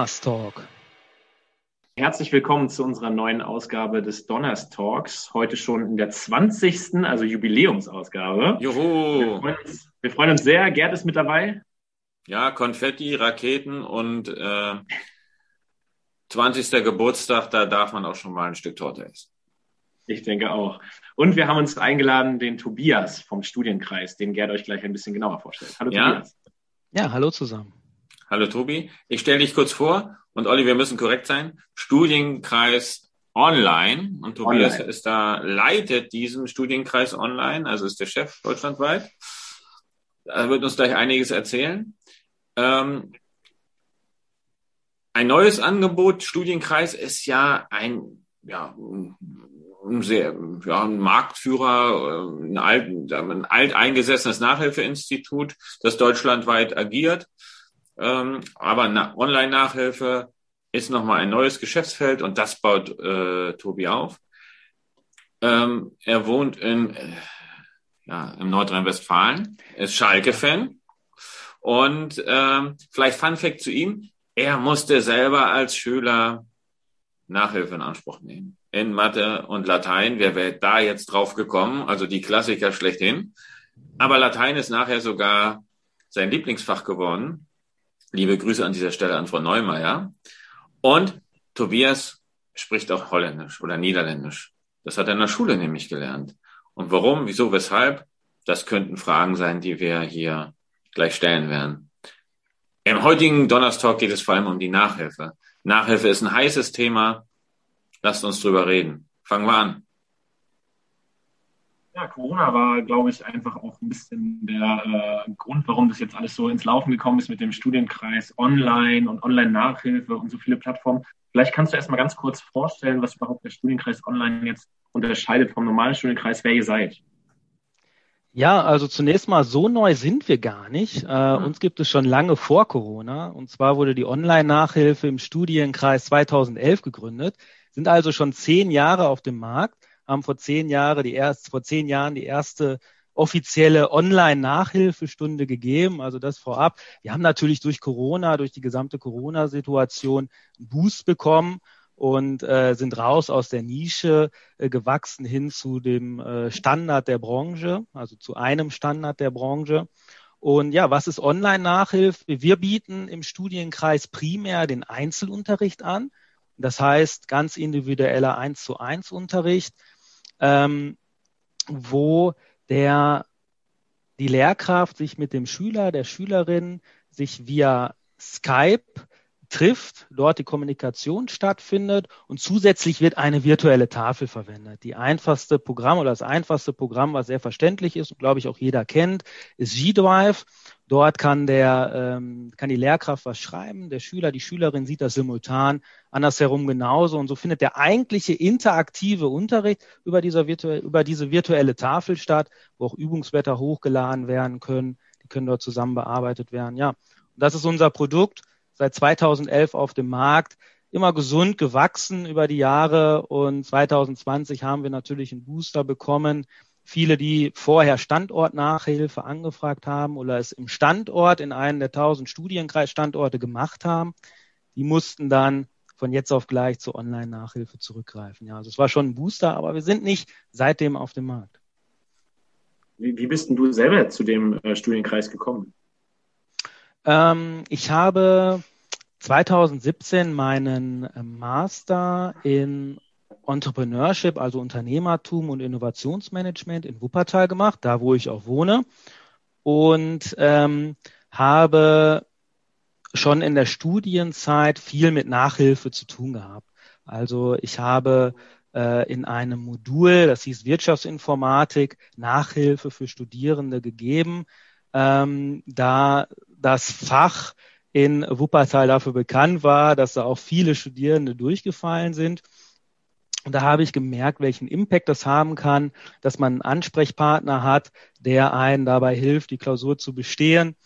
Donnerstalk. Herzlich willkommen zu unserer neuen Ausgabe des Donnerstalks. Heute schon in der 20. also Jubiläumsausgabe. Juhu! Wir freuen uns, wir freuen uns sehr. Gerd ist mit dabei. Ja, Konfetti, Raketen und äh, 20. Geburtstag, da darf man auch schon mal ein Stück Torte essen. Ich denke auch. Und wir haben uns eingeladen, den Tobias vom Studienkreis, den Gerd euch gleich ein bisschen genauer vorstellt. Hallo ja? Tobias. Ja, hallo zusammen. Hallo Tobi. Ich stelle dich kurz vor und Olli, wir müssen korrekt sein. Studienkreis Online und Tobias online. ist da, leitet diesen Studienkreis online, also ist der Chef deutschlandweit. Er wird uns gleich einiges erzählen. Ähm, ein neues Angebot, Studienkreis, ist ja ein, ja, ein sehr, ja, ein Marktführer, ein, alt, ein alteingesessenes Nachhilfeinstitut, das deutschlandweit agiert. Ähm, aber Online-Nachhilfe ist nochmal ein neues Geschäftsfeld und das baut äh, Tobi auf. Ähm, er wohnt in, äh, ja, im Nordrhein-Westfalen, ist Schalke-Fan. Und ähm, vielleicht Fun Fact zu ihm, er musste selber als Schüler Nachhilfe in Anspruch nehmen. In Mathe und Latein. Wer wäre da jetzt drauf gekommen? Also die Klassiker schlechthin. Aber Latein ist nachher sogar sein Lieblingsfach geworden. Liebe Grüße an dieser Stelle an Frau Neumeier. Und Tobias spricht auch Holländisch oder Niederländisch. Das hat er in der Schule nämlich gelernt. Und warum, wieso, weshalb? Das könnten Fragen sein, die wir hier gleich stellen werden. Im heutigen Donnerstag geht es vor allem um die Nachhilfe. Nachhilfe ist ein heißes Thema. Lasst uns drüber reden. Fangen wir an. Ja, Corona war, glaube ich, einfach auch ein bisschen der äh, Grund, warum das jetzt alles so ins Laufen gekommen ist mit dem Studienkreis Online und Online-Nachhilfe und so viele Plattformen. Vielleicht kannst du erst mal ganz kurz vorstellen, was überhaupt der Studienkreis Online jetzt unterscheidet vom normalen Studienkreis, wer ihr seid. Ja, also zunächst mal so neu sind wir gar nicht. Äh, mhm. Uns gibt es schon lange vor Corona. Und zwar wurde die Online-Nachhilfe im Studienkreis 2011 gegründet, sind also schon zehn Jahre auf dem Markt, haben vor zehn Jahre die erste, vor zehn Jahren die erste offizielle Online-Nachhilfestunde gegeben. Also das vorab. Wir haben natürlich durch Corona, durch die gesamte Corona-Situation einen Boost bekommen und äh, sind raus aus der Nische äh, gewachsen hin zu dem äh, Standard der Branche, also zu einem Standard der Branche. Und ja, was ist Online-Nachhilfe? Wir bieten im Studienkreis primär den Einzelunterricht an. Das heißt, ganz individueller 1 zu 1 Unterricht, ähm, wo der, die Lehrkraft sich mit dem Schüler, der Schülerin sich via Skype trifft, dort die Kommunikation stattfindet und zusätzlich wird eine virtuelle Tafel verwendet. Die einfachste Programm oder das einfachste Programm, was sehr verständlich ist und glaube ich auch jeder kennt, ist G-Drive. Dort kann der ähm, kann die Lehrkraft was schreiben, der Schüler, die Schülerin sieht das simultan, andersherum genauso und so findet der eigentliche interaktive Unterricht über dieser virtuelle, über diese virtuelle Tafel statt, wo auch Übungsblätter hochgeladen werden können, die können dort zusammen bearbeitet werden. Ja, das ist unser Produkt seit 2011 auf dem Markt, immer gesund gewachsen über die Jahre und 2020 haben wir natürlich einen Booster bekommen. Viele, die vorher Standortnachhilfe angefragt haben oder es im Standort in einem der 1000 Studienkreisstandorte gemacht haben, die mussten dann von jetzt auf gleich zur Online-Nachhilfe zurückgreifen. Ja, also es war schon ein Booster, aber wir sind nicht seitdem auf dem Markt. Wie, wie bist denn du selber zu dem äh, Studienkreis gekommen? Ähm, ich habe 2017 meinen äh, Master in Entrepreneurship, also Unternehmertum und Innovationsmanagement in Wuppertal gemacht, da wo ich auch wohne. Und ähm, habe schon in der Studienzeit viel mit Nachhilfe zu tun gehabt. Also ich habe äh, in einem Modul, das hieß Wirtschaftsinformatik, Nachhilfe für Studierende gegeben, ähm, da das Fach in Wuppertal dafür bekannt war, dass da auch viele Studierende durchgefallen sind. Und da habe ich gemerkt, welchen Impact das haben kann, dass man einen Ansprechpartner hat, der einen dabei hilft, die Klausur zu bestehen.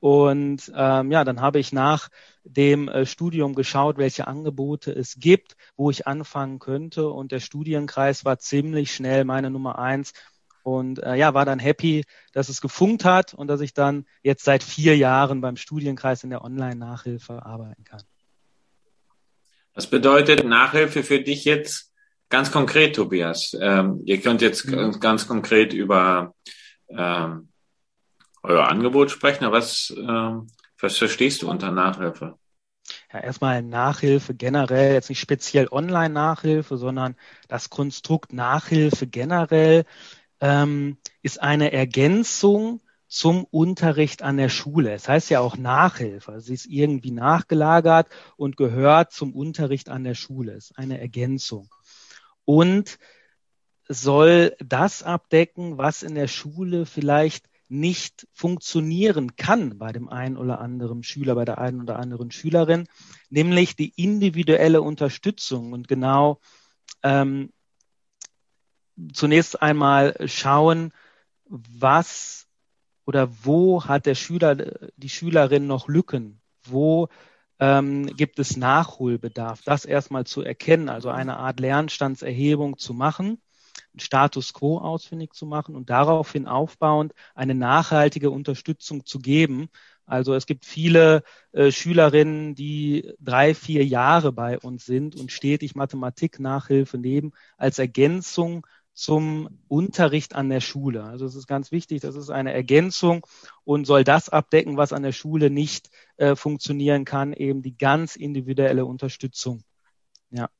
Und ähm, ja, dann habe ich nach dem äh, Studium geschaut, welche Angebote es gibt, wo ich anfangen könnte. Und der Studienkreis war ziemlich schnell meine Nummer eins, und äh, ja, war dann happy, dass es gefunkt hat und dass ich dann jetzt seit vier Jahren beim Studienkreis in der Online-Nachhilfe arbeiten kann. Was bedeutet Nachhilfe für dich jetzt ganz konkret, Tobias? Ähm, ihr könnt jetzt mhm. ganz konkret über ähm, euer Angebot sprechen, aber was, ähm, was verstehst du unter Nachhilfe? Ja, erstmal Nachhilfe generell, jetzt nicht speziell Online-Nachhilfe, sondern das Konstrukt Nachhilfe generell ähm, ist eine Ergänzung zum Unterricht an der Schule. Es heißt ja auch Nachhilfe. Also sie ist irgendwie nachgelagert und gehört zum Unterricht an der Schule. Es ist eine Ergänzung. Und soll das abdecken, was in der Schule vielleicht nicht funktionieren kann bei dem einen oder anderen Schüler, bei der einen oder anderen Schülerin, nämlich die individuelle Unterstützung und genau ähm, zunächst einmal schauen, was oder wo hat der Schüler, die Schülerin noch Lücken? Wo ähm, gibt es Nachholbedarf? Das erstmal zu erkennen, also eine Art Lernstandserhebung zu machen Status quo ausfindig zu machen und daraufhin aufbauend eine nachhaltige Unterstützung zu geben. Also es gibt viele äh, Schülerinnen, die drei, vier Jahre bei uns sind und stetig Mathematik-Nachhilfe nehmen als Ergänzung zum Unterricht an der Schule. Also es ist ganz wichtig, das ist eine Ergänzung und soll das abdecken, was an der Schule nicht äh, funktionieren kann, eben die ganz individuelle Unterstützung. Ja.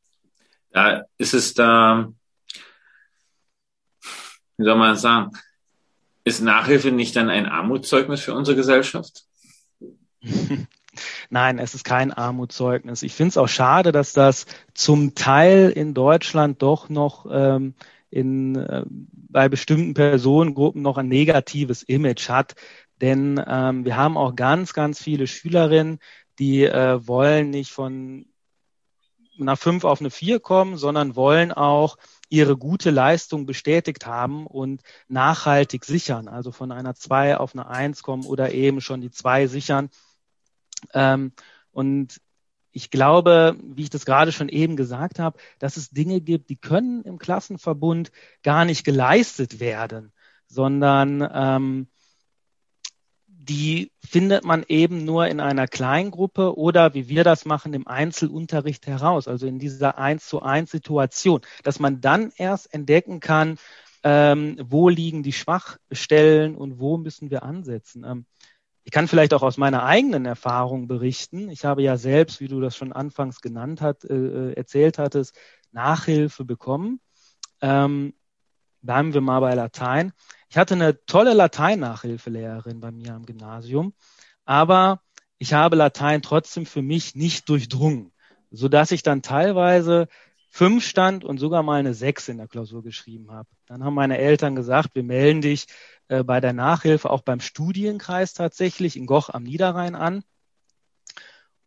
Ja, ist es da wie soll man sagen, ist Nachhilfe nicht dann ein Armutszeugnis für unsere Gesellschaft? Nein, es ist kein Armutszeugnis. Ich finde es auch schade, dass das zum Teil in Deutschland doch noch ähm, in, äh, bei bestimmten Personengruppen noch ein negatives Image hat. Denn ähm, wir haben auch ganz, ganz viele Schülerinnen, die äh, wollen nicht von einer 5 auf eine 4 kommen, sondern wollen auch ihre gute Leistung bestätigt haben und nachhaltig sichern, also von einer 2 auf eine 1 kommen oder eben schon die 2 sichern. Ähm, und ich glaube, wie ich das gerade schon eben gesagt habe, dass es Dinge gibt, die können im Klassenverbund gar nicht geleistet werden, sondern ähm, die findet man eben nur in einer Kleingruppe oder wie wir das machen im Einzelunterricht heraus, also in dieser eins zu eins Situation, dass man dann erst entdecken kann, ähm, wo liegen die Schwachstellen und wo müssen wir ansetzen. Ähm, ich kann vielleicht auch aus meiner eigenen Erfahrung berichten. Ich habe ja selbst, wie du das schon anfangs genannt hat, äh, äh erzählt hattest, Nachhilfe bekommen. Ähm, bleiben wir mal bei Latein. Ich hatte eine tolle Latein-Nachhilfelehrerin bei mir am Gymnasium, aber ich habe Latein trotzdem für mich nicht durchdrungen, so dass ich dann teilweise fünf stand und sogar mal eine sechs in der Klausur geschrieben habe. Dann haben meine Eltern gesagt, wir melden dich äh, bei der Nachhilfe auch beim Studienkreis tatsächlich in Goch am Niederrhein an.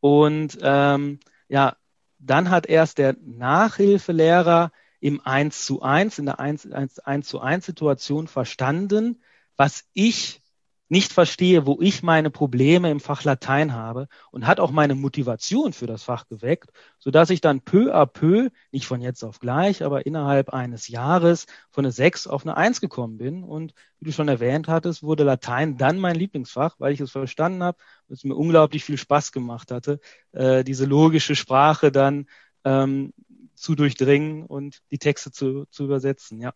Und ähm, ja, dann hat erst der Nachhilfelehrer im 1 zu 1, in der 1, 1, 1 zu 1 Situation verstanden, was ich nicht verstehe, wo ich meine Probleme im Fach Latein habe und hat auch meine Motivation für das Fach geweckt, so dass ich dann peu à peu, nicht von jetzt auf gleich, aber innerhalb eines Jahres von einer 6 auf eine 1 gekommen bin. Und wie du schon erwähnt hattest, wurde Latein dann mein Lieblingsfach, weil ich es verstanden habe und es mir unglaublich viel Spaß gemacht hatte, äh, diese logische Sprache dann ähm, zu durchdringen und die Texte zu, zu übersetzen, ja.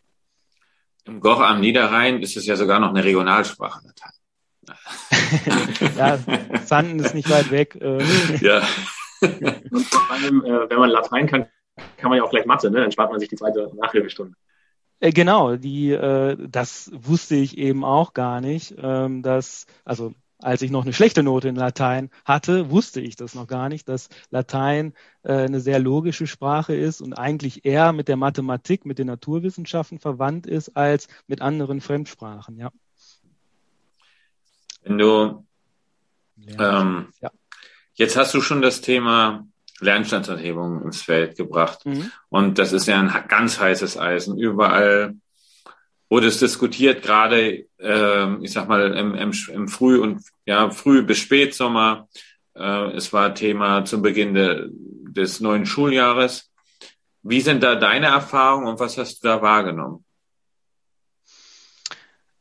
Im Goch am Niederrhein ist es ja sogar noch eine Regionalsprache, Latein. ja, Sanden ist nicht weit weg. Äh. Ja. Und vor allem, äh, wenn man Latein kann, kann man ja auch gleich Mathe, ne? Dann spart man sich die zweite Nachhilfestunde. Äh, genau, die, das wusste ich eben auch gar nicht, ähm, dass, also als ich noch eine schlechte Note in Latein hatte, wusste ich das noch gar nicht, dass Latein äh, eine sehr logische Sprache ist und eigentlich eher mit der Mathematik, mit den Naturwissenschaften verwandt ist als mit anderen Fremdsprachen, ja. Wenn du ähm, ja. jetzt hast du schon das Thema Lernstandserhebung ins Feld gebracht. Mhm. Und das ist ja ein ganz heißes Eisen. Überall wurde es diskutiert, gerade äh, ich sag mal im, im, im Früh- und ja Früh- bis Spätsommer. Äh, es war Thema zum Beginn de, des neuen Schuljahres. Wie sind da deine Erfahrungen und was hast du da wahrgenommen?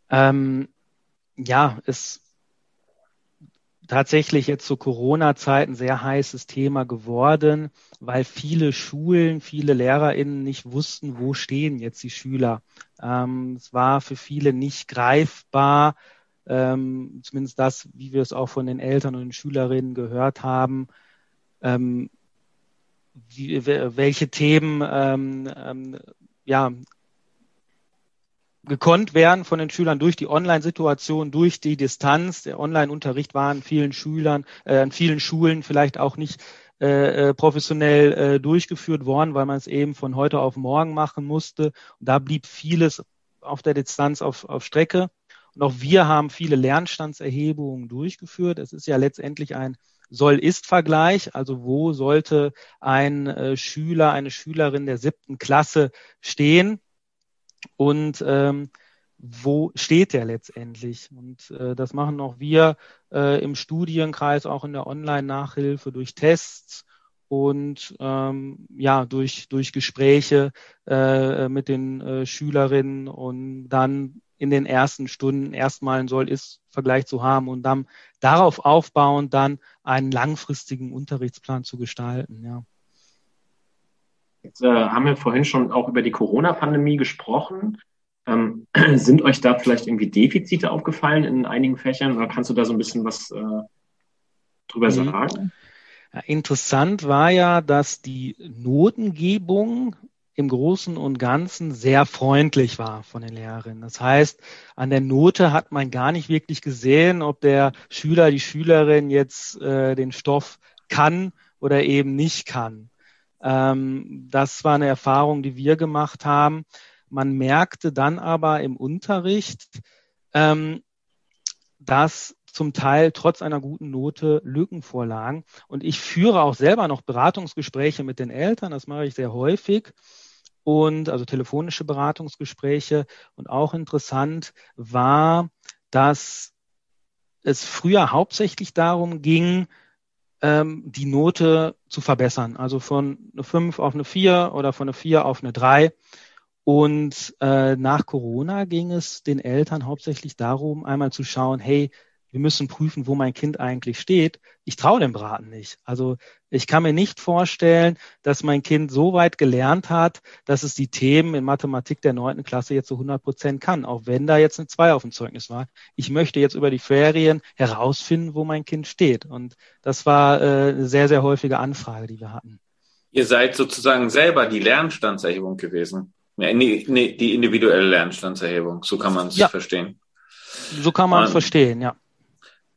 Ähm, ja, es tatsächlich jetzt zu Corona-Zeiten sehr heißes Thema geworden, weil viele Schulen, viele LehrerInnen nicht wussten, wo stehen jetzt die Schüler. Ähm, es war für viele nicht greifbar, ähm, zumindest das, wie wir es auch von den Eltern und den Schülerinnen gehört haben, ähm, wie, welche Themen ähm, ähm, ja, gekonnt werden von den Schülern durch die Online-Situation, durch die Distanz. Der Online-Unterricht war an vielen Schülern, äh, an vielen Schulen vielleicht auch nicht äh, äh, professionell äh, durchgeführt worden, weil man es eben von heute auf morgen machen musste. Und da blieb vieles auf der Distanz auf, auf Strecke. Und auch wir haben viele Lernstandserhebungen durchgeführt. Es ist ja letztendlich ein Soll-Ist-Vergleich. Also wo sollte ein äh, Schüler, eine Schülerin der siebten Klasse stehen? Und ähm, wo steht der letztendlich? Und äh, das machen auch wir äh, im Studienkreis, auch in der Online-Nachhilfe durch Tests und ähm, ja durch durch Gespräche äh, mit den äh, Schülerinnen und dann in den ersten Stunden erstmal ein Soll-Ist-Vergleich zu haben und dann darauf aufbauend dann einen langfristigen Unterrichtsplan zu gestalten. Ja. Jetzt äh, haben wir vorhin schon auch über die Corona-Pandemie gesprochen. Ähm, sind euch da vielleicht irgendwie Defizite aufgefallen in einigen Fächern oder kannst du da so ein bisschen was äh, drüber mhm. sagen? Ja, interessant war ja, dass die Notengebung im Großen und Ganzen sehr freundlich war von den Lehrerinnen. Das heißt, an der Note hat man gar nicht wirklich gesehen, ob der Schüler, die Schülerin jetzt äh, den Stoff kann oder eben nicht kann. Ähm, das war eine Erfahrung, die wir gemacht haben. Man merkte dann aber im Unterricht, ähm, dass zum Teil trotz einer guten Note Lücken vorlagen. Und ich führe auch selber noch Beratungsgespräche mit den Eltern. Das mache ich sehr häufig und also telefonische Beratungsgespräche. Und auch interessant war, dass es früher hauptsächlich darum ging, ähm, die Note zu verbessern. Also von eine 5 auf eine 4 oder von eine 4 auf eine 3. Und äh, nach Corona ging es den Eltern hauptsächlich darum, einmal zu schauen, hey, wir müssen prüfen, wo mein Kind eigentlich steht. Ich traue dem Braten nicht. Also ich kann mir nicht vorstellen, dass mein Kind so weit gelernt hat, dass es die Themen in Mathematik der neunten Klasse jetzt zu 100 Prozent kann, auch wenn da jetzt eine 2 auf dem Zeugnis war. Ich möchte jetzt über die Ferien herausfinden, wo mein Kind steht. Und das war äh, eine sehr, sehr häufige Anfrage, die wir hatten. Ihr seid sozusagen selber die Lernstandserhebung gewesen. Nee, nee, die individuelle Lernstandserhebung, so kann man es ja. verstehen. So kann man es verstehen, ja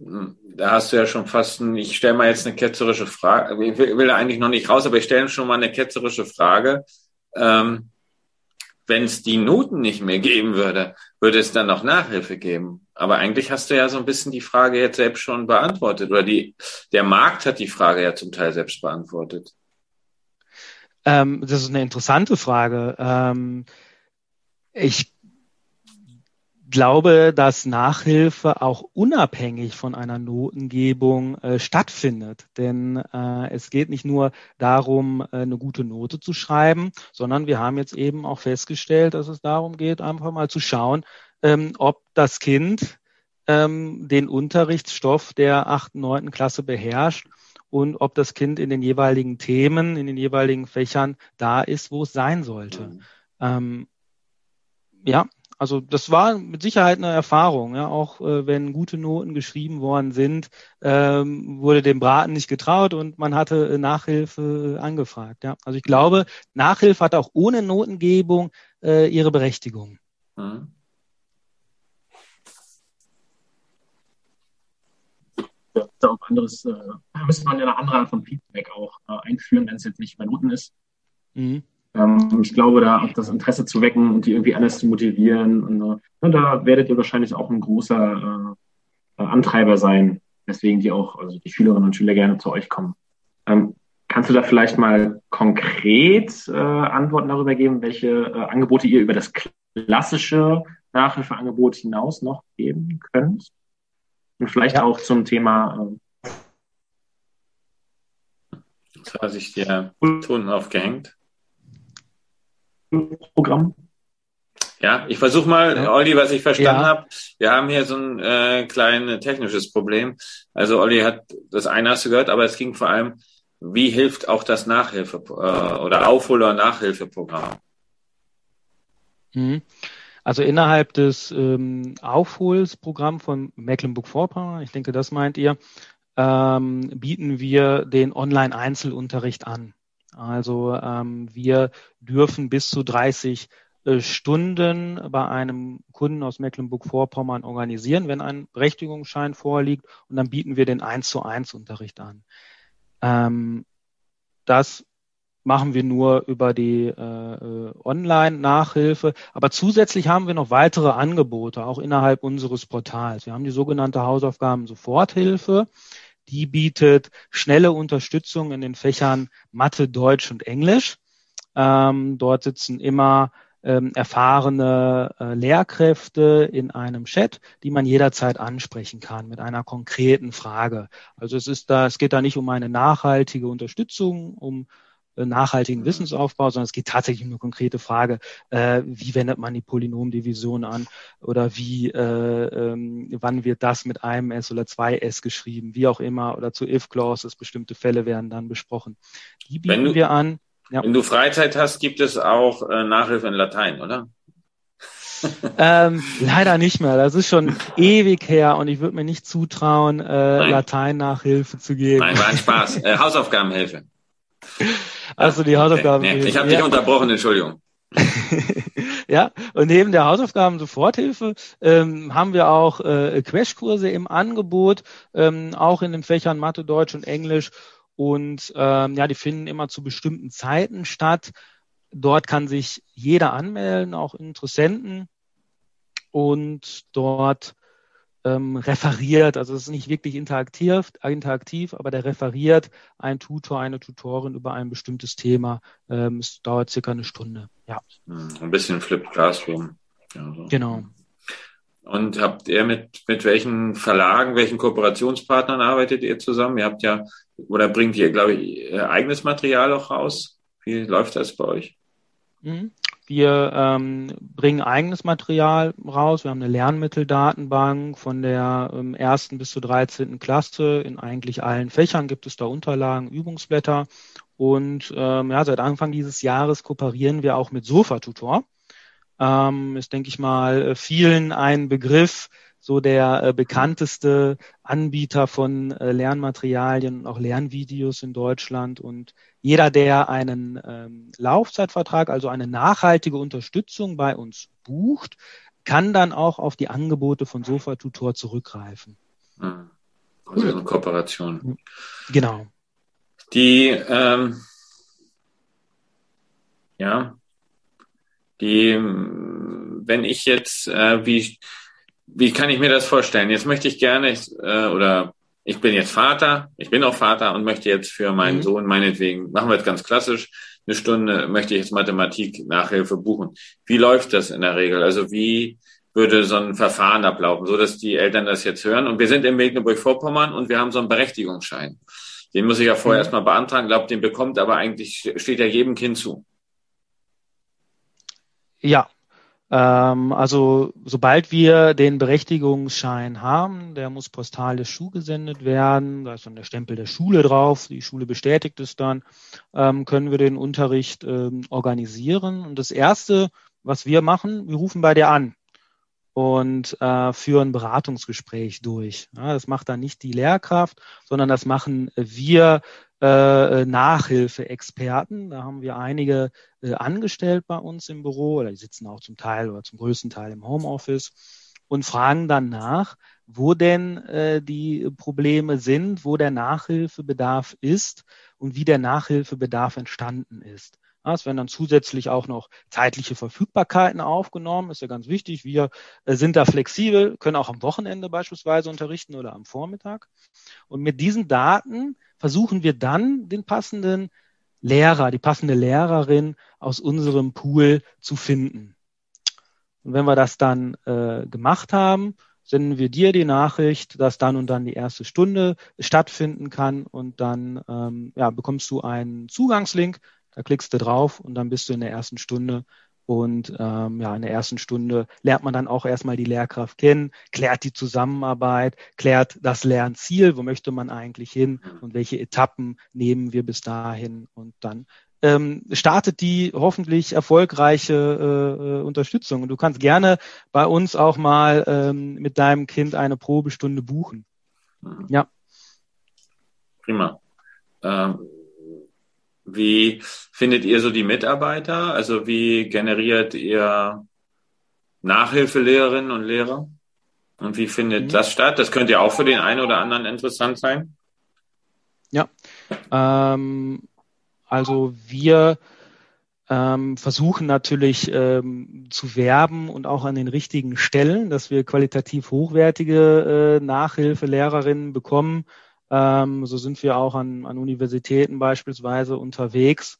da hast du ja schon fast, ein, ich stelle mal jetzt eine ketzerische Frage, ich will, will da eigentlich noch nicht raus, aber ich stelle schon mal eine ketzerische Frage. Ähm, Wenn es die Noten nicht mehr geben würde, würde es dann noch Nachhilfe geben. Aber eigentlich hast du ja so ein bisschen die Frage jetzt selbst schon beantwortet oder die, der Markt hat die Frage ja zum Teil selbst beantwortet. Ähm, das ist eine interessante Frage. Ähm, ich glaube, dass Nachhilfe auch unabhängig von einer Notengebung äh, stattfindet. Denn äh, es geht nicht nur darum, äh, eine gute Note zu schreiben, sondern wir haben jetzt eben auch festgestellt, dass es darum geht, einfach mal zu schauen, ähm, ob das Kind ähm, den Unterrichtsstoff der achten, neunten Klasse beherrscht und ob das Kind in den jeweiligen Themen, in den jeweiligen Fächern da ist, wo es sein sollte. Mhm. Ähm, ja, also das war mit Sicherheit eine Erfahrung. Ja, auch äh, wenn gute Noten geschrieben worden sind, ähm, wurde dem Braten nicht getraut und man hatte äh, Nachhilfe angefragt. Ja, also ich glaube, Nachhilfe hat auch ohne Notengebung äh, ihre Berechtigung. Mhm. Ja, auch anderes, äh, müsste man ja eine andere Art von Feedback auch äh, einführen, wenn es jetzt nicht bei Noten ist. Mhm. Ähm, ich glaube, da auch das Interesse zu wecken und die irgendwie anders zu motivieren. Und, und da werdet ihr wahrscheinlich auch ein großer äh, Antreiber sein, weswegen die auch, also die Schülerinnen und Schüler gerne zu euch kommen. Ähm, kannst du da vielleicht mal konkret äh, Antworten darüber geben, welche äh, Angebote ihr über das klassische Nachhilfeangebot hinaus noch geben könnt? Und vielleicht ja. auch zum Thema. Äh, Jetzt hat sich der Ton aufgehängt. Programm? Ja, ich versuche mal, ja. Olli, was ich verstanden ja. habe. Wir haben hier so ein äh, kleines technisches Problem. Also Olli hat das eine hast du gehört, aber es ging vor allem, wie hilft auch das Nachhilfe äh, oder Aufhol- oder Nachhilfeprogramm? Mhm. Also innerhalb des ähm, Aufholsprogramms von Mecklenburg-Vorpommern, ich denke, das meint ihr, ähm, bieten wir den Online-Einzelunterricht an. Also ähm, wir dürfen bis zu 30 äh, Stunden bei einem Kunden aus Mecklenburg-Vorpommern organisieren, wenn ein Berechtigungsschein vorliegt. Und dann bieten wir den 1 zu 1 Unterricht an. Ähm, das machen wir nur über die äh, äh, Online-Nachhilfe. Aber zusätzlich haben wir noch weitere Angebote, auch innerhalb unseres Portals. Wir haben die sogenannte Hausaufgaben-Soforthilfe. Die bietet schnelle Unterstützung in den Fächern Mathe, Deutsch und Englisch. Ähm, dort sitzen immer ähm, erfahrene äh, Lehrkräfte in einem Chat, die man jederzeit ansprechen kann mit einer konkreten Frage. Also es ist da, es geht da nicht um eine nachhaltige Unterstützung, um nachhaltigen Wissensaufbau, sondern es geht tatsächlich um eine konkrete Frage, äh, wie wendet man die Polynomdivision an oder wie, äh, ähm, wann wird das mit einem S oder zwei S geschrieben, wie auch immer, oder zu if clauses, bestimmte Fälle werden dann besprochen. Die bieten du, wir an. Ja. Wenn du Freizeit hast, gibt es auch äh, Nachhilfe in Latein, oder? ähm, leider nicht mehr. Das ist schon ewig her und ich würde mir nicht zutrauen, äh, Latein-Nachhilfe zu geben. Nein, war ein Spaß. Äh, Hausaufgabenhilfe. Also die Hausaufgaben. Nee, nee, ich habe dich unterbrochen, Entschuldigung. ja, und neben der Hausaufgaben-Soforthilfe ähm, haben wir auch äh, Crashkurse im Angebot, ähm, auch in den Fächern Mathe, Deutsch und Englisch. Und ähm, ja, die finden immer zu bestimmten Zeiten statt. Dort kann sich jeder anmelden, auch Interessenten. Und dort ähm, referiert, also es ist nicht wirklich interaktiv, interaktiv, aber der referiert ein Tutor, eine Tutorin über ein bestimmtes Thema. Ähm, es dauert circa eine Stunde. Ja. Hm, ein bisschen Flipped Classroom. Ja, so. Genau. Und habt ihr mit, mit welchen Verlagen, welchen Kooperationspartnern arbeitet ihr zusammen? Ihr habt ja, oder bringt ihr, glaube ich, eigenes Material auch raus? Wie läuft das bei euch? Wir ähm, bringen eigenes Material raus. Wir haben eine Lernmitteldatenbank von der ähm, ersten bis zur 13. Klasse. In eigentlich allen Fächern gibt es da Unterlagen, Übungsblätter. Und ähm, ja, seit Anfang dieses Jahres kooperieren wir auch mit Sofa-Tutor. Ähm, ist, denke ich mal, vielen ein Begriff, so der äh, bekannteste Anbieter von äh, Lernmaterialien und auch Lernvideos in Deutschland. Und jeder, der einen ähm, Laufzeitvertrag, also eine nachhaltige Unterstützung bei uns bucht, kann dann auch auf die Angebote von Sofa Tutor zurückgreifen. Hm. Also eine Kooperation. Genau. Die, ähm, ja, die, wenn ich jetzt, äh, wie, wie kann ich mir das vorstellen? Jetzt möchte ich gerne, äh, oder ich bin jetzt Vater, ich bin auch Vater und möchte jetzt für meinen mhm. Sohn meinetwegen, machen wir jetzt ganz klassisch, eine Stunde möchte ich jetzt Mathematik Nachhilfe buchen. Wie läuft das in der Regel? Also wie würde so ein Verfahren ablaufen, so dass die Eltern das jetzt hören? Und wir sind in Mecklenburg-Vorpommern und wir haben so einen Berechtigungsschein. Den muss ich ja vorher mhm. erstmal beantragen, glaube, den bekommt aber eigentlich, steht ja jedem Kind zu. Ja, also sobald wir den Berechtigungsschein haben, der muss postalisch zugesendet werden, da ist dann der Stempel der Schule drauf, die Schule bestätigt es dann, ähm, können wir den Unterricht ähm, organisieren. Und das Erste, was wir machen, wir rufen bei dir an und äh, führen Beratungsgespräch durch. Ja, das macht dann nicht die Lehrkraft, sondern das machen wir äh, Nachhilfe-Experten. Da haben wir einige äh, angestellt bei uns im Büro oder die sitzen auch zum Teil oder zum größten Teil im Homeoffice und fragen dann nach, wo denn äh, die Probleme sind, wo der Nachhilfebedarf ist und wie der Nachhilfebedarf entstanden ist. Es werden dann zusätzlich auch noch zeitliche Verfügbarkeiten aufgenommen, ist ja ganz wichtig. Wir äh, sind da flexibel, können auch am Wochenende beispielsweise unterrichten oder am Vormittag. Und mit diesen Daten versuchen wir dann den passenden Lehrer, die passende Lehrerin aus unserem Pool zu finden. Und wenn wir das dann äh, gemacht haben, senden wir dir die Nachricht, dass dann und dann die erste Stunde stattfinden kann und dann ähm, ja, bekommst du einen Zugangslink, da klickst du drauf und dann bist du in der ersten Stunde Und ähm, ja, in der ersten Stunde lernt man dann auch erstmal die Lehrkraft kennen, klärt die Zusammenarbeit, klärt das Lernziel, wo möchte man eigentlich hin und welche Etappen nehmen wir bis dahin. Und dann ähm, startet die hoffentlich erfolgreiche äh, äh, Unterstützung. Und du kannst gerne bei uns auch mal ähm, mit deinem Kind eine Probestunde buchen. Mhm. Ja. Prima. Ähm, wie findet ihr so die Mitarbeiter? Also wie generiert ihr Nachhilfelehrerinnen und Lehrer? Und wie findet mhm. das statt? Das könnte ja auch für den einen oder anderen interessant sein. Ja, ähm, also wir ähm, versuchen natürlich ähm, zu werben und auch an den richtigen Stellen, dass wir qualitativ hochwertige äh, Nachhilfelehrerinnen bekommen. Ähm, so sind wir auch an, an Universitäten beispielsweise unterwegs.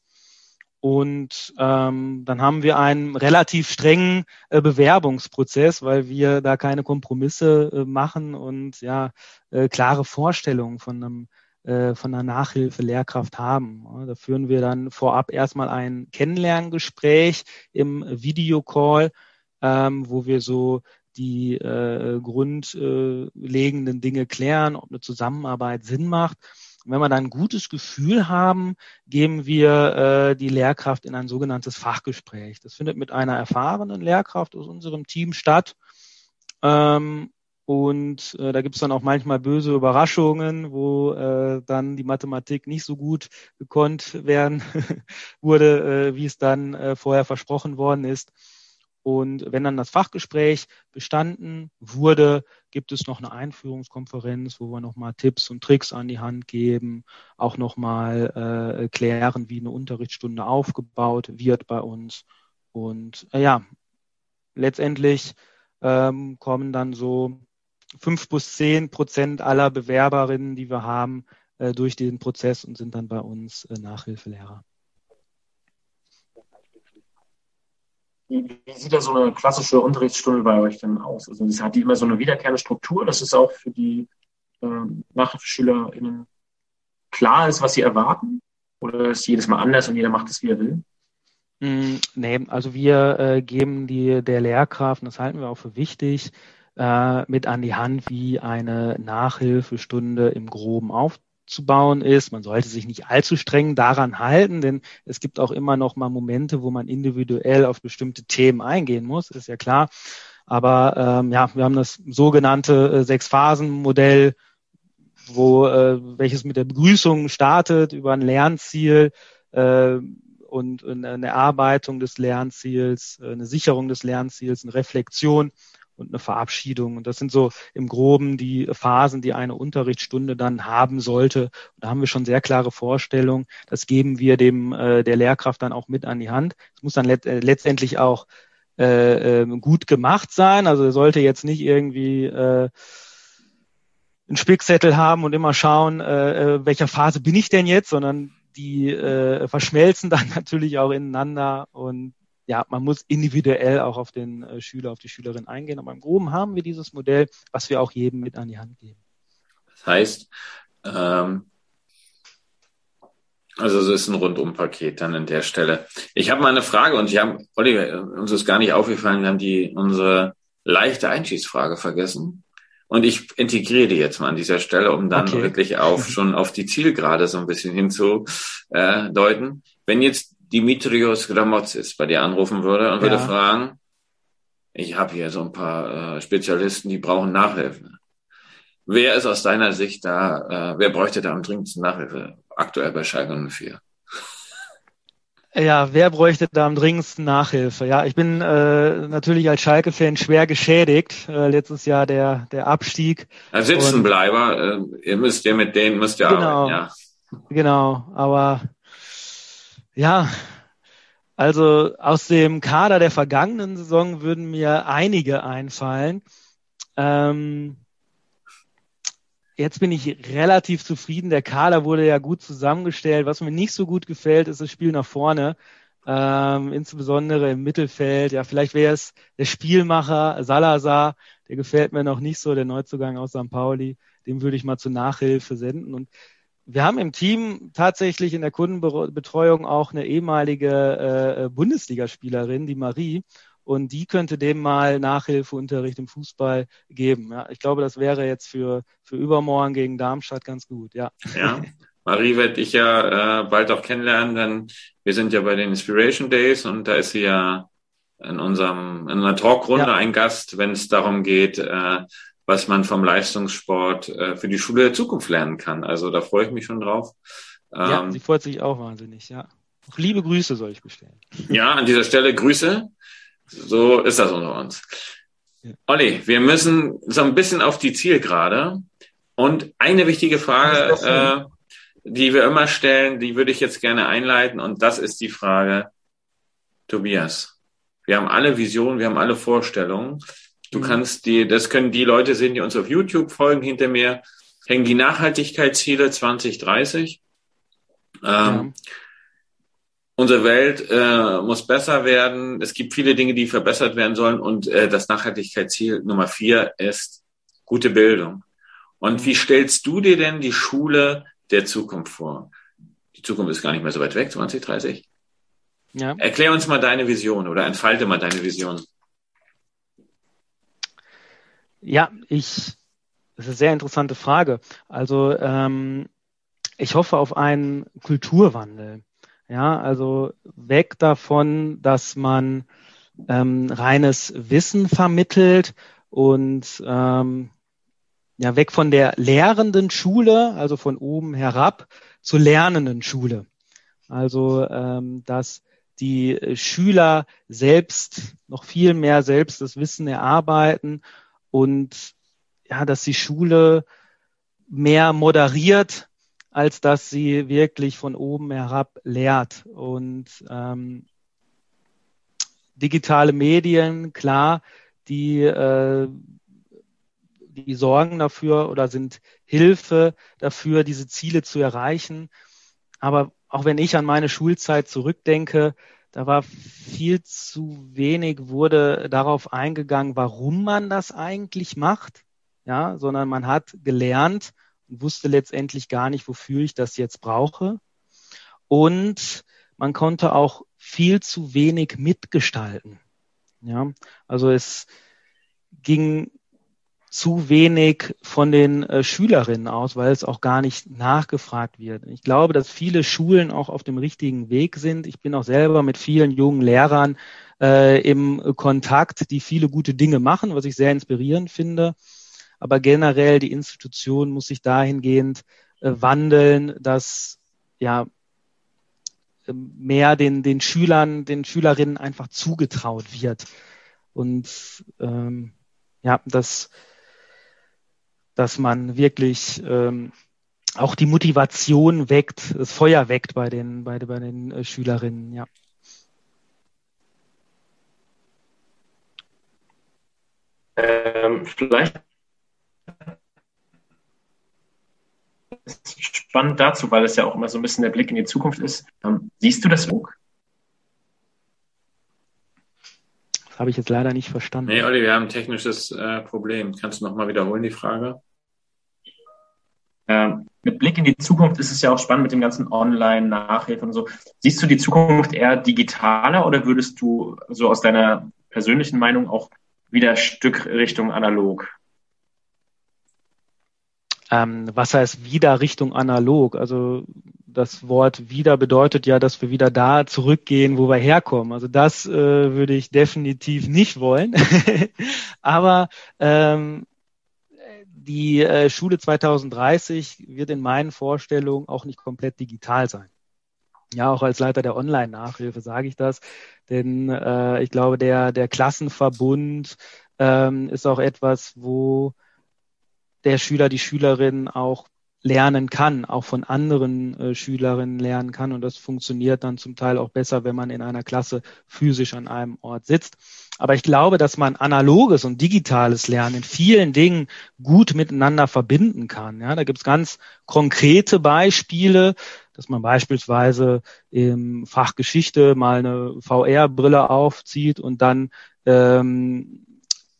Und ähm, dann haben wir einen relativ strengen äh, Bewerbungsprozess, weil wir da keine Kompromisse äh, machen und ja äh, klare Vorstellungen von einem äh, von einer Nachhilfe-Lehrkraft haben. Da führen wir dann vorab erstmal ein Kennenlerngespräch im Videocall, ähm, wo wir so die äh, grundlegenden Dinge klären, ob eine Zusammenarbeit Sinn macht. Und wenn wir dann ein gutes Gefühl haben, geben wir äh, die Lehrkraft in ein sogenanntes Fachgespräch. Das findet mit einer erfahrenen Lehrkraft aus unserem Team statt. Ähm, und äh, da gibt es dann auch manchmal böse Überraschungen, wo äh, dann die Mathematik nicht so gut gekonnt werden wurde, äh, wie es dann äh, vorher versprochen worden ist. Und wenn dann das Fachgespräch bestanden wurde, gibt es noch eine Einführungskonferenz, wo wir nochmal Tipps und Tricks an die Hand geben, auch nochmal äh, klären, wie eine Unterrichtsstunde aufgebaut wird bei uns. Und äh, ja, letztendlich ähm, kommen dann so fünf bis zehn Prozent aller Bewerberinnen, die wir haben, äh, durch den Prozess und sind dann bei uns äh, Nachhilfelehrer. Wie, sieht da so eine klassische Unterrichtsstunde bei euch denn aus? Also hat die immer so eine wiederkehrende Struktur, dass es auch für die äh, NachhilfeschülerInnen klar ist, was sie erwarten? Oder ist jedes Mal anders und jeder macht es, wie er will? Mm, nee, also wir äh, geben die der Lehrkraft, und das halten wir auch für wichtig, äh, mit an die Hand, wie eine Nachhilfestunde im Groben aufzubauen ist. Man sollte sich nicht allzu streng daran halten, denn es gibt auch immer noch mal Momente, wo man individuell auf bestimmte Themen eingehen muss, ist ja klar. Aber ähm, ja, wir haben das sogenannte äh, Sechs-Phasen-Modell, wo äh, welches mit der Begrüßung startet über ein Lernziel äh, und eine Erarbeitung des Lernziels, eine Sicherung des Lernziels, eine Reflexion und eine Verabschiedung. Und das sind so im Groben die Phasen, die eine Unterrichtsstunde dann haben sollte. Und da haben wir schon sehr klare Vorstellungen. Das geben wir dem äh, der Lehrkraft dann auch mit an die Hand. Es muss dann let äh, letztendlich auch äh, äh, gut gemacht sein. Also er sollte jetzt nicht irgendwie äh, einen Spickzettel haben und immer schauen, äh, äh, welcher Phase bin ich denn jetzt, sondern die äh, verschmelzen dann natürlich auch ineinander und ja, man muss individuell auch auf den äh, Schüler, auf die Schülerin eingehen. Aber im Groben haben wir dieses Modell, was wir auch jedem mit an die Hand geben. Das heißt, ähm, also es ist ein Rundumpaket dann an der Stelle. Ich habe mal eine Frage und wir haben, Oliver, uns ist gar nicht aufgefallen, wir haben die unsere leichte Einschießfrage vergessen. Und ich integriere die jetzt mal an dieser Stelle, um dann okay. wirklich auf schon auf die Zielgerade so ein bisschen hinzudeuten. Wenn jetzt Dimitrios Gramotzis bei dir anrufen würde und ja. würde fragen, ich habe hier so ein paar äh, Spezialisten, die brauchen Nachhilfe. Wer ist aus deiner Sicht da, äh, wer bräuchte da am dringendsten Nachhilfe aktuell bei Schalke 04? Ja, wer bräuchte da am dringendsten Nachhilfe? Ja, ich bin äh, natürlich als Schalke-Fan schwer geschädigt. Äh, letztes Jahr der, der Abstieg. Als Sitzenbleiber, äh, ihr müsst ja mit denen müsst ihr genau, arbeiten, ja. Genau, aber ja, also aus dem Kader der vergangenen Saison würden mir einige einfallen. Ähm, jetzt bin ich relativ zufrieden. Der Kader wurde ja gut zusammengestellt. Was mir nicht so gut gefällt, ist das Spiel nach vorne. Ähm, insbesondere im Mittelfeld. Ja, vielleicht wäre es der Spielmacher Salazar. Der gefällt mir noch nicht so, der Neuzugang aus St. Pauli. Dem würde ich mal zur Nachhilfe senden. Und Wir haben im Team tatsächlich in der Kundenbetreuung auch eine ehemalige äh, Bundesligaspielerin, die Marie. Und die könnte dem mal Nachhilfeunterricht im Fußball geben. Ja, ich glaube, das wäre jetzt für, für übermorgen gegen Darmstadt ganz gut, ja. Ja, Marie werde ich ja äh, bald auch kennenlernen, denn wir sind ja bei den Inspiration Days und da ist sie ja in unserem in einer Talkrunde ja. ein Gast, wenn es darum geht, äh, was man vom Leistungssport äh, für die Schule der Zukunft lernen kann. Also da freue ich mich schon drauf. Ähm, ja, sie freut sich auch wahnsinnig, ja. Auch liebe Grüße soll ich bestellen. Ja, an dieser Stelle Grüße. So ist das unter uns. Ja. Olli, wir müssen so ein bisschen auf die Zielgerade. Und eine wichtige Frage, äh, die wir immer stellen, die würde ich jetzt gerne einleiten. Und das ist die Frage, Tobias. Wir haben alle Visionen, wir haben alle Vorstellungen. Du mhm. kannst die, das können die Leute sehen, die uns auf YouTube folgen. Hinter mir hängen die Nachhaltigkeitsziele 2030. Ähm, ja. Unsere Welt äh, muss besser werden. Es gibt viele Dinge, die verbessert werden sollen. Und äh, das Nachhaltigkeitsziel Nummer vier ist gute Bildung. Und wie stellst du dir denn die Schule der Zukunft vor? Die Zukunft ist gar nicht mehr so weit weg, 2030. Ja. Erklär uns mal deine Vision oder entfalte mal deine Vision. Ja, ich, das ist eine sehr interessante Frage. Also ähm, ich hoffe auf einen Kulturwandel. Ja, also weg davon, dass man ähm, reines Wissen vermittelt und ähm, ja, weg von der lehrenden Schule, also von oben herab, zur lernenden Schule. Also, ähm, dass die Schüler selbst noch viel mehr selbst das Wissen erarbeiten und ja, dass die Schule mehr moderiert als dass sie wirklich von oben herab lehrt. Und ähm, digitale Medien, klar, die, äh, die sorgen dafür oder sind Hilfe dafür, diese Ziele zu erreichen. Aber auch wenn ich an meine Schulzeit zurückdenke, da war viel zu wenig, wurde darauf eingegangen, warum man das eigentlich macht, ja, sondern man hat gelernt, und wusste letztendlich gar nicht, wofür ich das jetzt brauche. Und man konnte auch viel zu wenig mitgestalten. Ja, also es ging zu wenig von den äh, Schülerinnen aus, weil es auch gar nicht nachgefragt wird. Ich glaube, dass viele Schulen auch auf dem richtigen Weg sind. Ich bin auch selber mit vielen jungen Lehrern äh, im Kontakt, die viele gute Dinge machen, was ich sehr inspirierend finde aber generell die Institution muss sich dahingehend äh, wandeln, dass ja ähm, mehr den, den Schülern, den Schülerinnen einfach zugetraut wird. Und ähm, ja, dass, dass man wirklich ähm, auch die Motivation weckt, das Feuer weckt bei den, bei, bei den äh, Schülerinnen, ja. Ähm, vielleicht spannend dazu, weil es ja auch immer so ein bisschen der Blick in die Zukunft ist. Ähm, siehst du das Buch? Das habe ich jetzt leider nicht verstanden. Nee, Olli, wir haben ein technisches äh, Problem. Kannst du nochmal wiederholen, die Frage? Ähm, mit Blick in die Zukunft ist es ja auch spannend mit dem ganzen Online-Nachhilfe und so. Siehst du die Zukunft eher digitaler oder würdest du so aus deiner persönlichen Meinung auch wieder Stück Richtung analog? Ähm, was heißt wieder Richtung analog? Also das Wort wieder bedeutet ja, dass wir wieder da zurückgehen, wo wir herkommen. Also das äh, würde ich definitiv nicht wollen. Aber ähm, die äh, Schule 2030 wird in meinen Vorstellungen auch nicht komplett digital sein. Ja, auch als Leiter der Online-Nachhilfe sage ich das, denn äh, ich glaube, der, der Klassenverbund ähm, ist auch etwas, wo der Schüler, die Schülerin auch lernen kann, auch von anderen äh, Schülerinnen lernen kann. Und das funktioniert dann zum Teil auch besser, wenn man in einer Klasse physisch an einem Ort sitzt. Aber ich glaube, dass man analoges und digitales Lernen in vielen Dingen gut miteinander verbinden kann. Ja, da gibt's ganz konkrete Beispiele, dass man beispielsweise im Fach Geschichte mal eine VR-Brille aufzieht und dann ähm,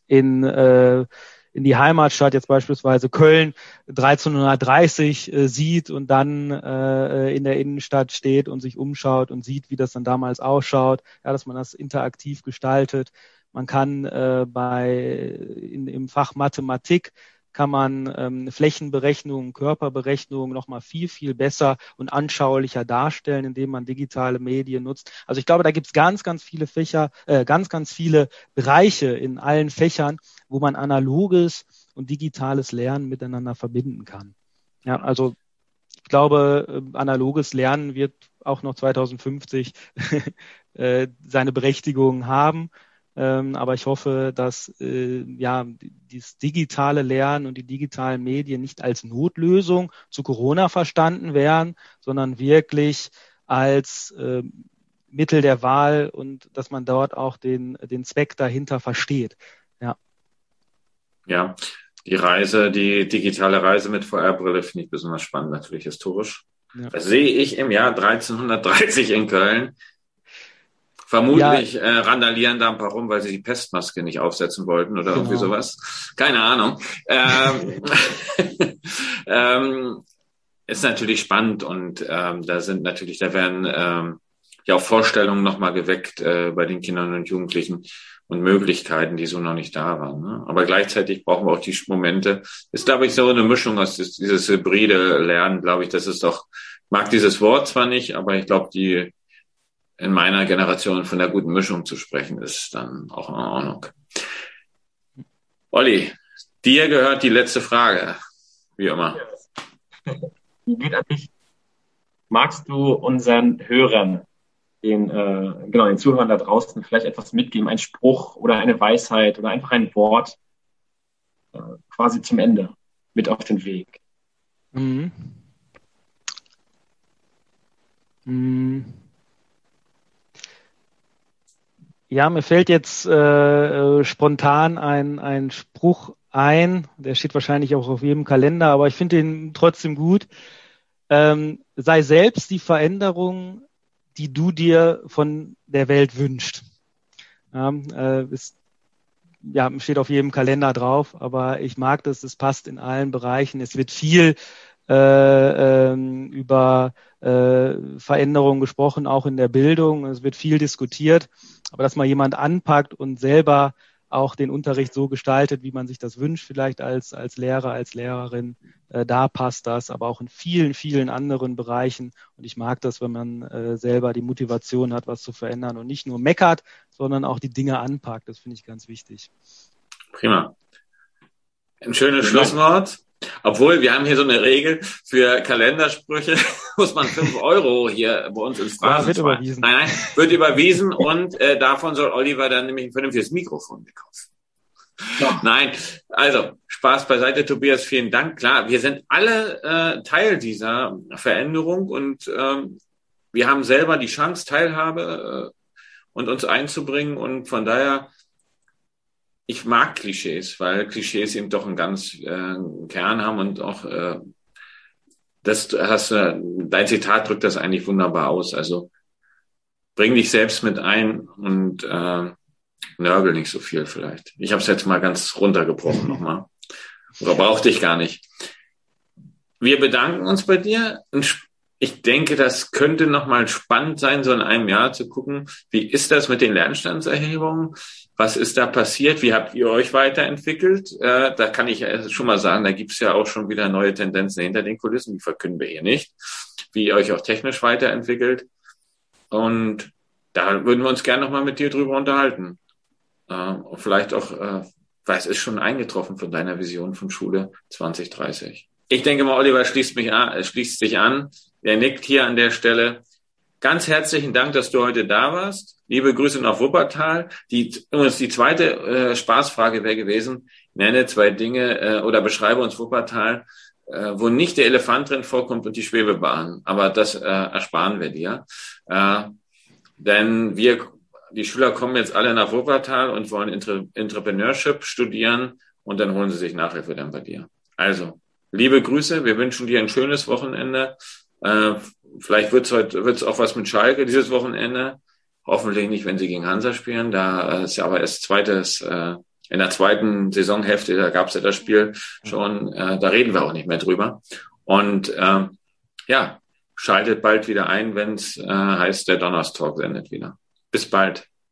in äh, in die Heimatstadt, jetzt beispielsweise Köln 1330 äh, sieht und dann äh, in der Innenstadt steht und sich umschaut und sieht, wie das dann damals ausschaut, ja, dass man das interaktiv gestaltet. Man kann äh, bei in, im Fach Mathematik kann man ähm, Flächenberechnungen, Körperberechnungen nochmal viel, viel besser und anschaulicher darstellen, indem man digitale Medien nutzt. Also ich glaube, da gibt es ganz, ganz viele Fächer, äh, ganz, ganz viele Bereiche in allen Fächern, wo man analoges und digitales Lernen miteinander verbinden kann. Ja, also ich glaube, äh, analoges Lernen wird auch noch 2050 äh, seine Berechtigung haben. Ähm, aber ich hoffe, dass äh, ja dieses digitale Lernen und die digitalen Medien nicht als Notlösung zu Corona verstanden werden, sondern wirklich als äh, Mittel der Wahl und dass man dort auch den, den Zweck dahinter versteht. Ja. Ja, die Reise, die digitale Reise mit VR-Brille finde ich besonders spannend, natürlich historisch. Ja. Das sehe ich im Jahr 1330 in Köln Vermutlich ja. äh, randalieren da ein paar rum, weil sie die Pestmaske nicht aufsetzen wollten oder genau. irgendwie sowas. Keine Ahnung. Ähm, ähm, ist natürlich spannend und ähm, da sind natürlich, da werden ähm, ja auch Vorstellungen nochmal geweckt äh, bei den Kindern und Jugendlichen und Möglichkeiten, die so noch nicht da waren. Ne? Aber gleichzeitig brauchen wir auch die Momente. Ist, glaube ich, so eine Mischung aus dieses, dieses hybride Lernen, glaube ich, das ist doch, mag dieses Wort zwar nicht, aber ich glaube, die in meiner Generation von der guten Mischung zu sprechen, ist dann auch in Ordnung. Olli, dir gehört die letzte Frage, wie immer. Die geht an dich. Magst du unseren Hörern, den, äh, genau, den Zuhörern da draußen vielleicht etwas mitgeben, ein Spruch oder eine Weisheit oder einfach ein Wort äh, quasi zum Ende mit auf den Weg? Mhm. Mhm. Ja, mir fällt jetzt äh, äh, spontan ein, ein Spruch ein, der steht wahrscheinlich auch auf jedem Kalender, aber ich finde ihn trotzdem gut. Ähm, sei selbst die Veränderung, die du dir von der Welt wünschst. Ja, äh, ist, ja, steht auf jedem Kalender drauf, aber ich mag das, es passt in allen Bereichen. Es wird viel äh, ähm, über äh, Veränderungen gesprochen, auch in der Bildung. Es wird viel diskutiert, aber dass mal jemand anpackt und selber auch den Unterricht so gestaltet, wie man sich das wünscht, vielleicht als, als Lehrer, als Lehrerin, äh, da passt das, aber auch in vielen, vielen anderen Bereichen. Und ich mag das, wenn man äh, selber die Motivation hat, was zu verändern und nicht nur meckert, sondern auch die Dinge anpackt. Das finde ich ganz wichtig. Prima. Ein schönes Schlusswort. Obwohl, wir haben hier so eine Regel, für Kalendersprüche muss man fünf Euro hier bei uns ins Phrasen ja, wird überwiesen. Nein, nein, wird überwiesen und äh, davon soll Oliver dann nämlich ein vernünftiges Mikrofon kaufen. Ja. Nein, also Spaß beiseite, Tobias, vielen Dank. Klar, wir sind alle äh, Teil dieser Veränderung und ähm, wir haben selber die Chance, Teilhabe äh, und uns einzubringen und von daher ich mag Klischees, weil Klischees eben doch einen ganz äh, Kern haben und auch äh, das hast äh, dein Zitat drückt das eigentlich wunderbar aus. Also bring dich selbst mit ein und äh, nörgel nicht so viel vielleicht. Ich habe es jetzt mal ganz runtergebrochen nochmal. Oder brauchte ich gar nicht. Wir bedanken uns bei dir. Ich denke, das könnte nochmal spannend sein, so in einem Jahr zu gucken, wie ist das mit den Lernstandserhebungen? Was ist da passiert? Wie habt ihr euch weiterentwickelt? Äh, da kann ich schon mal sagen, da gibt es ja auch schon wieder neue Tendenzen hinter den Kulissen, die verkünden wir hier nicht, wie ihr euch auch technisch weiterentwickelt. Und da würden wir uns gerne nochmal mit dir drüber unterhalten. Äh, vielleicht auch, äh, weil es ist schon eingetroffen von deiner Vision von Schule 2030. Ich denke mal, Oliver schließt mich an, schließt sich an. Er nickt hier an der Stelle. Ganz herzlichen Dank, dass du heute da warst. Liebe Grüße nach Wuppertal. Die, übrigens die zweite äh, Spaßfrage wäre gewesen, nenne zwei Dinge äh, oder beschreibe uns Wuppertal, äh, wo nicht der Elefant drin vorkommt und die Schwebebahn. Aber das äh, ersparen wir dir. Äh, denn wir, die Schüler kommen jetzt alle nach Wuppertal und wollen Entre Entrepreneurship studieren und dann holen sie sich Nachhilfe dann bei dir. Also, liebe Grüße, wir wünschen dir ein schönes Wochenende. Äh, vielleicht wird's heute wird's auch was mit Schalke dieses Wochenende. Hoffentlich nicht, wenn sie gegen Hansa spielen. Da ist ja aber erst zweites äh, in der zweiten Saisonhälfte, da gab es ja das Spiel schon, äh, da reden wir auch nicht mehr drüber. Und äh, ja, schaltet bald wieder ein, wenn es äh, heißt, der Donnerstalk sendet wieder. Bis bald.